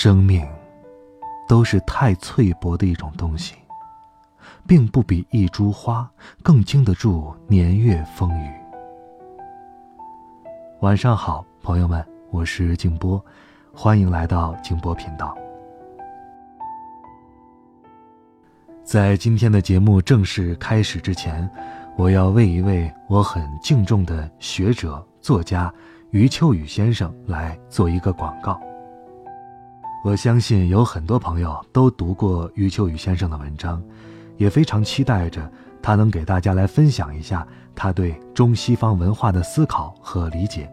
生命都是太脆薄的一种东西，并不比一株花更经得住年月风雨。晚上好，朋友们，我是静波，欢迎来到静波频道。在今天的节目正式开始之前，我要为一位我很敬重的学者、作家余秋雨先生来做一个广告。我相信有很多朋友都读过余秋雨先生的文章，也非常期待着他能给大家来分享一下他对中西方文化的思考和理解。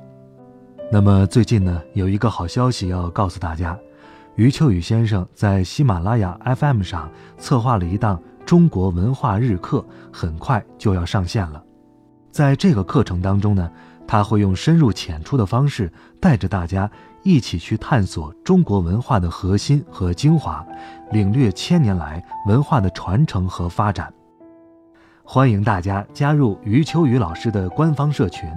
那么最近呢，有一个好消息要告诉大家，余秋雨先生在喜马拉雅 FM 上策划了一档中国文化日课，很快就要上线了。在这个课程当中呢，他会用深入浅出的方式带着大家。一起去探索中国文化的核心和精华，领略千年来文化的传承和发展。欢迎大家加入余秋雨老师的官方社群，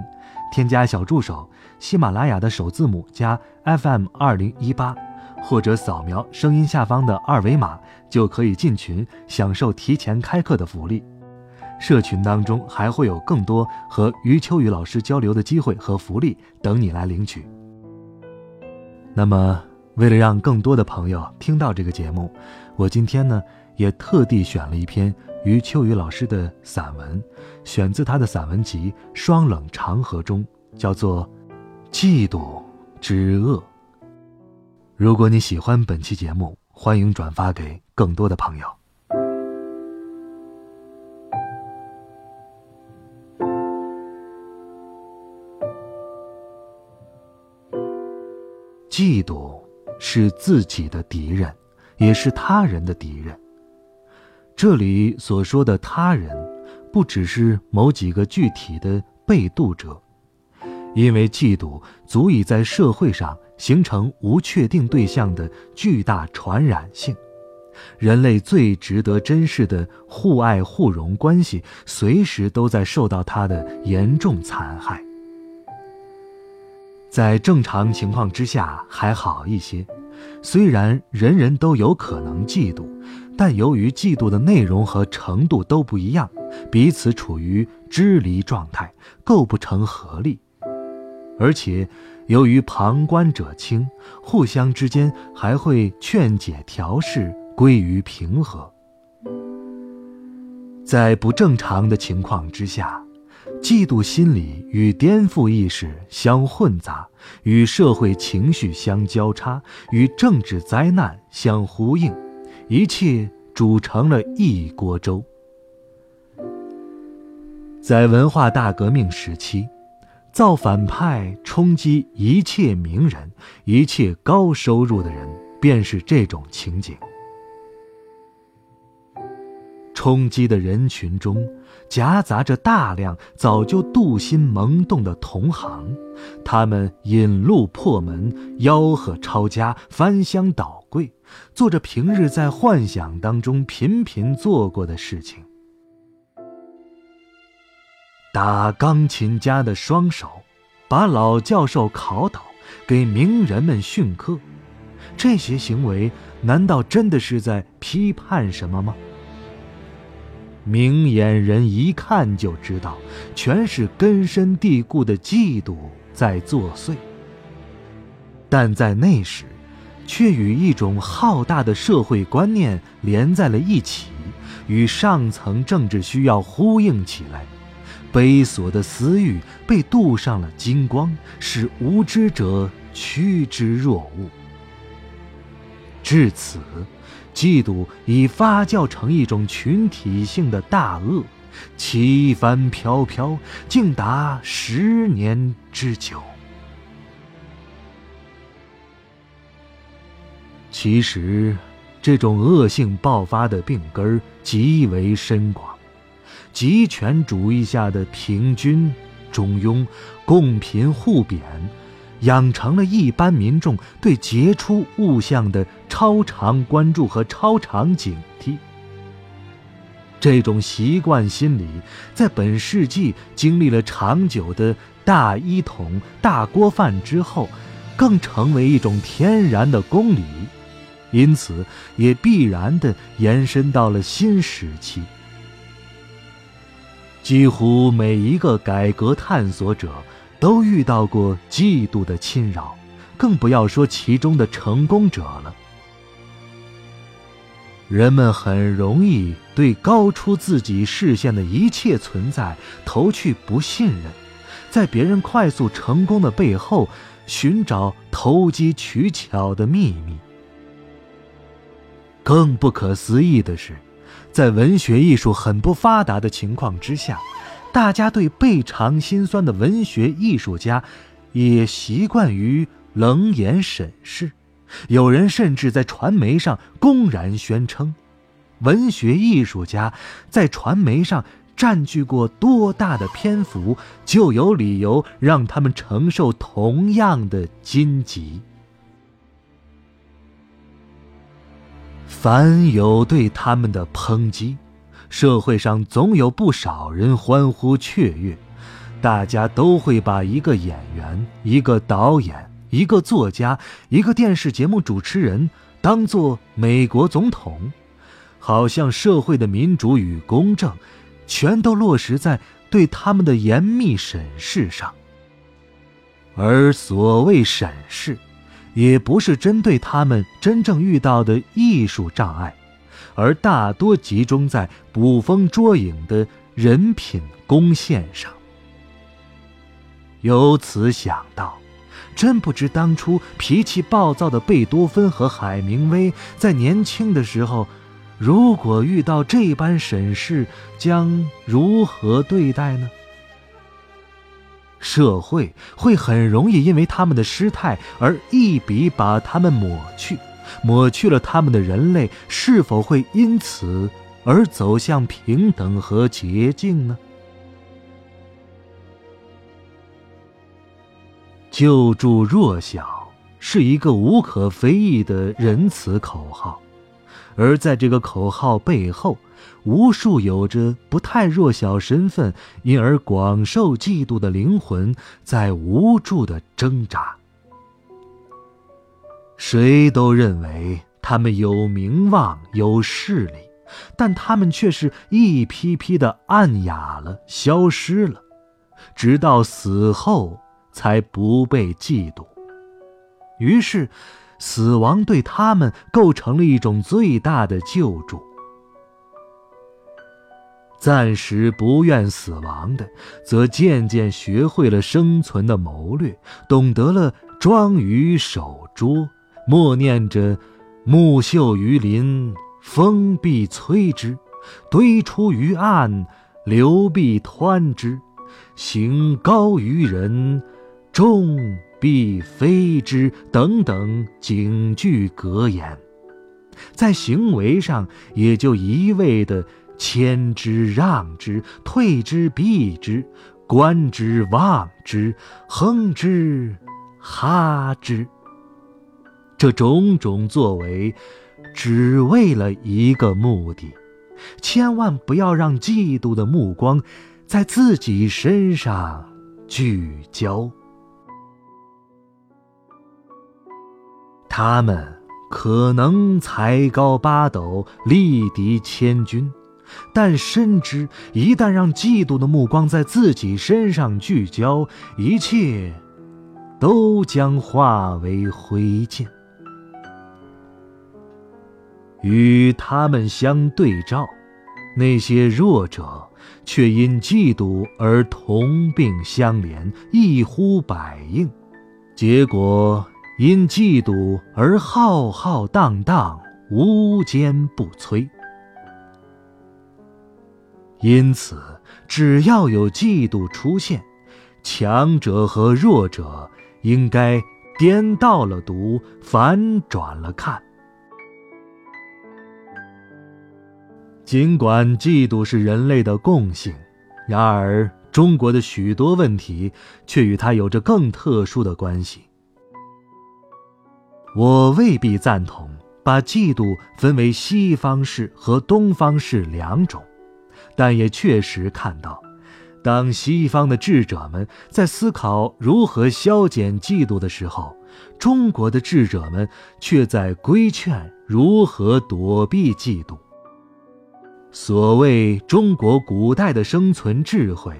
添加小助手喜马拉雅的首字母加 FM 二零一八，或者扫描声音下方的二维码就可以进群，享受提前开课的福利。社群当中还会有更多和余秋雨老师交流的机会和福利等你来领取。那么，为了让更多的朋友听到这个节目，我今天呢也特地选了一篇余秋雨老师的散文，选自他的散文集《双冷长河》中，叫做《嫉妒之恶》。如果你喜欢本期节目，欢迎转发给更多的朋友。嫉妒是自己的敌人，也是他人的敌人。这里所说的他人，不只是某几个具体的被妒者，因为嫉妒足以在社会上形成无确定对象的巨大传染性。人类最值得珍视的互爱互融关系，随时都在受到它的严重残害。在正常情况之下还好一些，虽然人人都有可能嫉妒，但由于嫉妒的内容和程度都不一样，彼此处于支离状态，构不成合力。而且，由于旁观者清，互相之间还会劝解调试，归于平和。在不正常的情况之下。嫉妒心理与颠覆意识相混杂，与社会情绪相交叉，与政治灾难相呼应，一切煮成了一锅粥。在文化大革命时期，造反派冲击一切名人、一切高收入的人，便是这种情景。冲击的人群中，夹杂着大量早就妒心萌动的同行，他们引路破门，吆喝抄家，翻箱倒柜，做着平日在幻想当中频频做过的事情。打钢琴家的双手，把老教授考倒，给名人们训课，这些行为难道真的是在批判什么吗？明眼人一看就知道，全是根深蒂固的嫉妒在作祟。但在那时，却与一种浩大的社会观念连在了一起，与上层政治需要呼应起来。卑琐的私欲被镀上了金光，使无知者趋之若鹜。至此。嫉妒已发酵成一种群体性的大恶，旗帆飘飘，竟达十年之久。其实，这种恶性爆发的病根极为深广，极权主义下的平均、中庸、共贫互贬，养成了一般民众对杰出物象的超常关注和超常警惕。这种习惯心理，在本世纪经历了长久的大一统、大锅饭之后，更成为一种天然的公理，因此也必然地延伸到了新时期。几乎每一个改革探索者都遇到过嫉妒的侵扰，更不要说其中的成功者了。人们很容易对高出自己视线的一切存在投去不信任，在别人快速成功的背后寻找投机取巧的秘密。更不可思议的是，在文学艺术很不发达的情况之下，大家对倍尝心酸的文学艺术家也习惯于冷眼审视。有人甚至在传媒上公然宣称，文学艺术家在传媒上占据过多大的篇幅，就有理由让他们承受同样的荆棘。凡有对他们的抨击，社会上总有不少人欢呼雀跃，大家都会把一个演员、一个导演。一个作家，一个电视节目主持人，当做美国总统，好像社会的民主与公正，全都落实在对他们的严密审视上。而所谓审视，也不是针对他们真正遇到的艺术障碍，而大多集中在捕风捉影的人品贡献上。由此想到。真不知当初脾气暴躁的贝多芬和海明威在年轻的时候，如果遇到这般审视，将如何对待呢？社会会很容易因为他们的失态而一笔把他们抹去，抹去了他们的人类，是否会因此而走向平等和洁净呢？救助弱小是一个无可非议的仁慈口号，而在这个口号背后，无数有着不太弱小身份因而广受嫉妒的灵魂在无助的挣扎。谁都认为他们有名望、有势力，但他们却是一批批的暗哑了、消失了，直到死后。才不被嫉妒。于是，死亡对他们构成了一种最大的救助。暂时不愿死亡的，则渐渐学会了生存的谋略，懂得了装鱼守拙，默念着“木秀于林，风必摧之；堆出于岸，流必湍之。行高于人。”众必非之等等警句格言，在行为上也就一味的谦之让之、退之避之、观之望之、哼之哈之。这种种作为，只为了一个目的：千万不要让嫉妒的目光在自己身上聚焦。他们可能才高八斗，力敌千军，但深知一旦让嫉妒的目光在自己身上聚焦，一切都将化为灰烬。与他们相对照，那些弱者却因嫉妒而同病相怜，一呼百应，结果。因嫉妒而浩浩荡荡，无坚不摧。因此，只要有嫉妒出现，强者和弱者应该颠倒了读，反转了看，尽管嫉妒是人类的共性，然而中国的许多问题却与它有着更特殊的关系。我未必赞同把嫉妒分为西方式和东方式两种，但也确实看到，当西方的智者们在思考如何消减嫉妒的时候，中国的智者们却在规劝如何躲避嫉妒。所谓中国古代的生存智慧，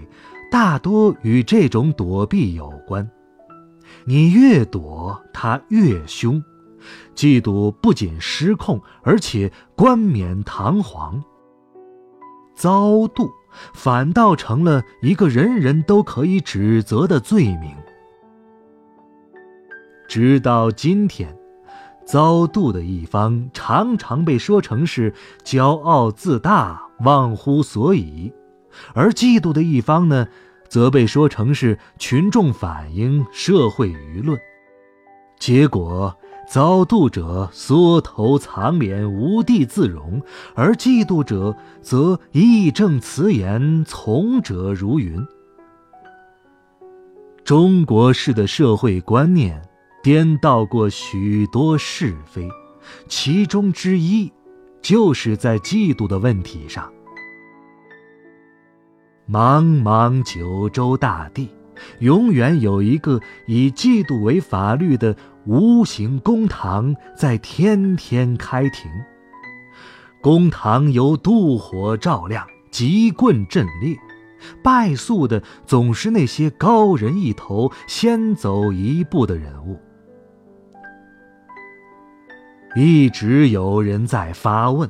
大多与这种躲避有关。你越躲，它越凶。嫉妒不仅失控，而且冠冕堂皇。遭妒反倒成了一个人人都可以指责的罪名。直到今天，遭妒的一方常常被说成是骄傲自大、忘乎所以，而嫉妒的一方呢，则被说成是群众反映、社会舆论。结果。遭妒者缩头藏脸，无地自容；而嫉妒者则义正辞严，从者如云。中国式的社会观念颠倒过许多是非，其中之一就是在嫉妒的问题上。茫茫九州大地。永远有一个以嫉妒为法律的无形公堂在天天开庭。公堂由妒火照亮，急棍阵列，败诉的总是那些高人一头、先走一步的人物。一直有人在发问：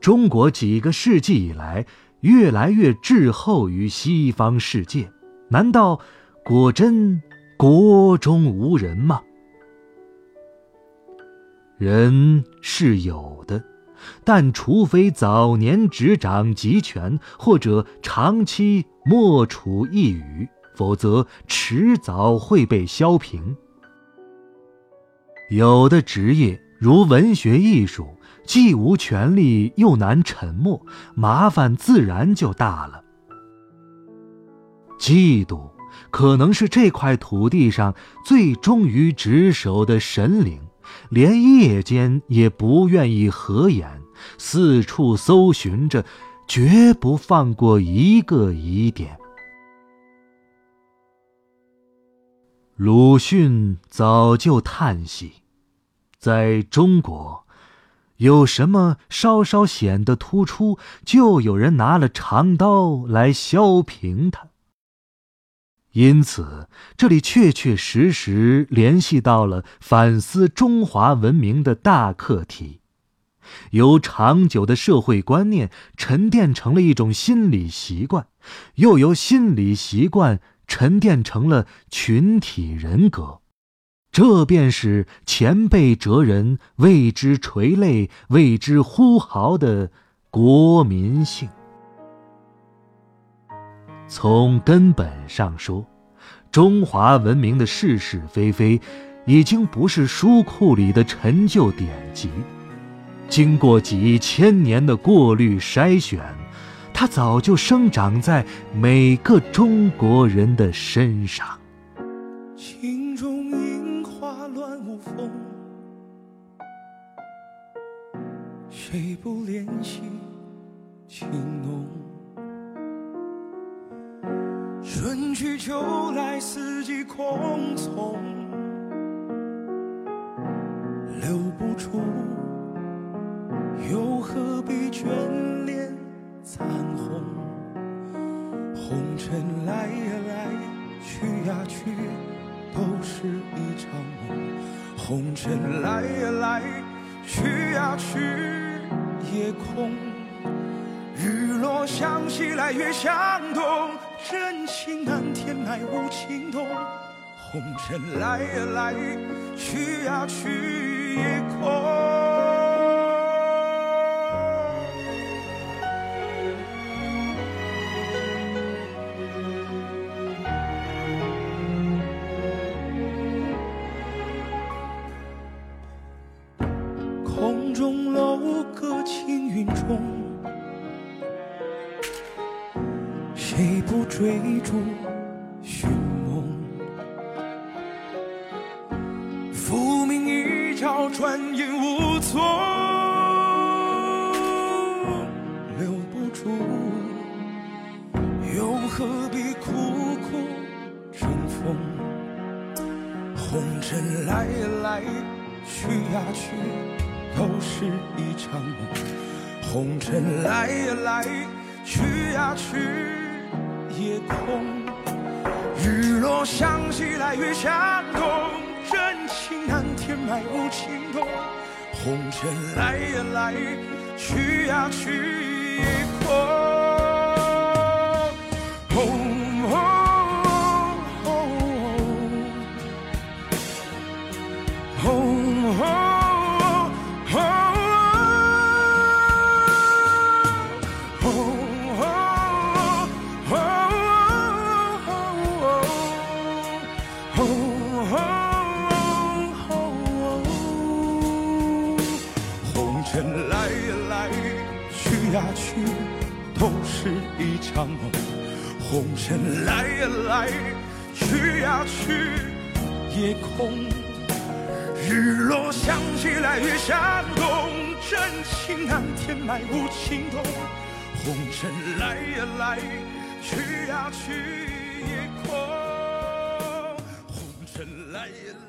中国几个世纪以来，越来越滞后于西方世界。难道果真国中无人吗？人是有的，但除非早年执掌集权，或者长期默处一隅，否则迟早会被削平。有的职业如文学艺术，既无权利又难沉默，麻烦自然就大了。嫉妒，可能是这块土地上最忠于职守的神灵，连夜间也不愿意合眼，四处搜寻着，绝不放过一个疑点。鲁迅早就叹息，在中国，有什么稍稍显得突出，就有人拿了长刀来削平它。因此，这里确确实实联系到了反思中华文明的大课题，由长久的社会观念沉淀成了一种心理习惯，又由心理习惯沉淀成了群体人格，这便是前辈哲人为之垂泪、为之呼号的国民性。从根本上说，中华文明的是是非非，已经不是书库里的陈旧典籍，经过几千年的过滤筛选，它早就生长在每个中国人的身上。谁不怜惜情浓？春去秋来，四季空从，留不住，又何必眷恋残红？红尘来呀来，去呀去，都是一场梦。红尘来呀来，去呀去，夜空。日落向西来，月向东，真情难填，埋无情洞。红尘来呀来，去呀去，夜空。一朝，转眼无踪，留不住，又何必苦苦争锋？红尘来呀来，去呀去，都是一场梦。红尘来呀来，去呀去，夜空。日落想起来月相东，真情难填埋无情动。红尘来呀来，去呀去，也空。红尘来呀来，去呀去，夜空。日落想起来月相东，真情难填埋无情洞。红尘来呀来，去呀去，夜空。红尘来呀来。